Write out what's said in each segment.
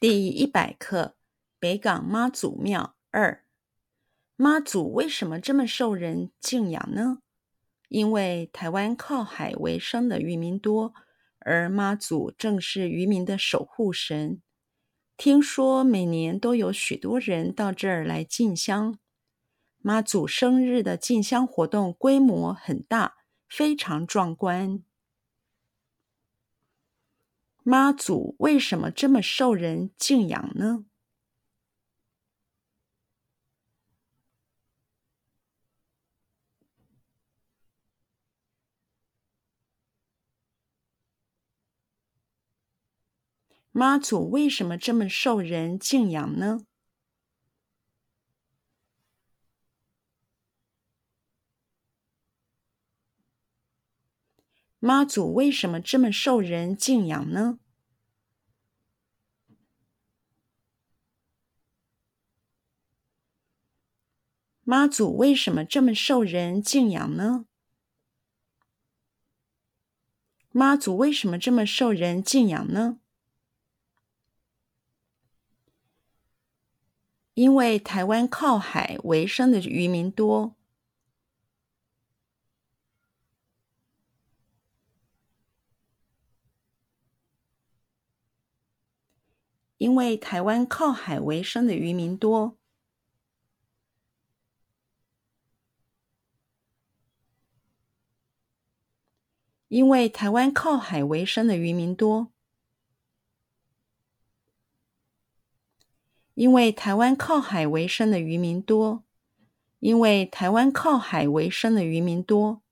第一百课：北港妈祖庙二。妈祖为什么这么受人敬仰呢？因为台湾靠海为生的渔民多，而妈祖正是渔民的守护神。听说每年都有许多人到这儿来进香。妈祖生日的进香活动规模很大，非常壮观。妈祖为什么这么受人敬仰呢？妈祖为什么这么受人敬仰呢？妈祖为什么这么受人敬仰呢？妈祖为什么这么受人敬仰呢？妈祖为什么这么受人敬仰呢？因为台湾靠海为生的渔民多。因为台湾靠海为生的渔民多，因为台湾靠海为生的渔民多，因为台湾靠海为生的渔民多，因为台湾靠海为生的渔民多，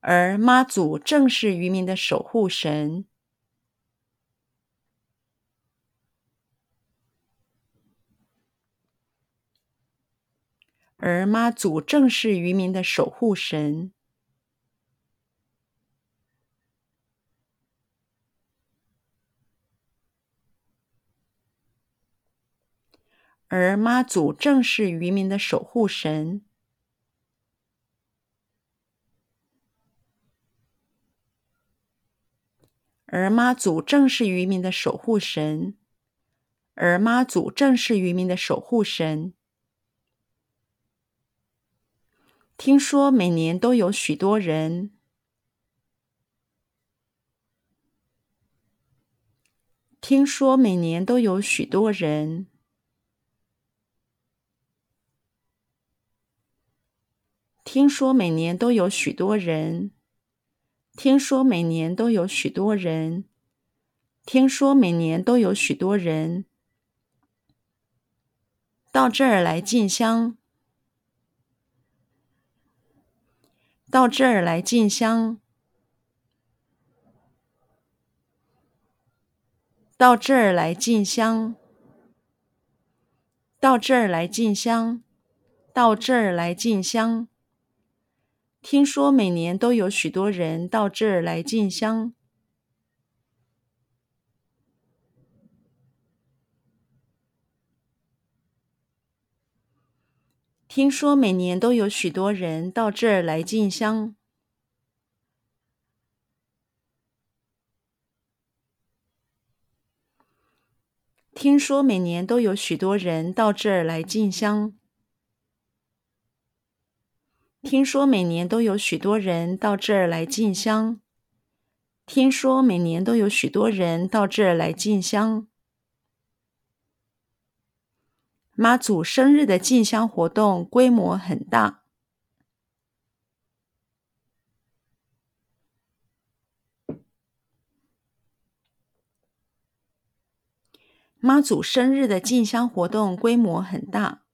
而妈祖正是渔民的守护神。而妈祖正是渔民的守护神，而妈祖正是渔民的守护神，而妈祖正是渔民的守护神，而妈祖正是渔民的守护神。听说每年都有许多人。听说每年都有许多人。听说每年都有许多人。听说每年都有许多人。听说每年都有许多人到这儿来进香。到这儿来进香，到这儿来进香，到这儿来进香，到这儿来进香。听说每年都有许多人到这儿来进香。听说每年都有许多人到这儿来进香。听说每年都有许多人到这儿来进香。听说每年都有许多人到这儿来进香。听说每年都有许多人到这儿来进香。妈祖生日的进香活动规模很大。妈祖生日的进香活动规模很大。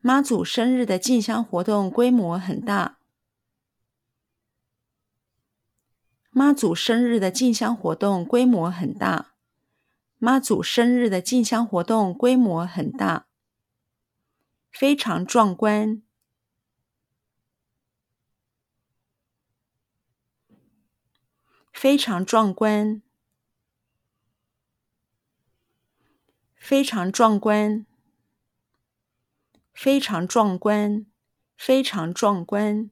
妈祖生日的进香活动规模很大。妈祖生日的进香活动规模很大，妈祖生日的进香活动规模很大，非常壮观，非常壮观，非常壮观，非常壮观，非常壮观。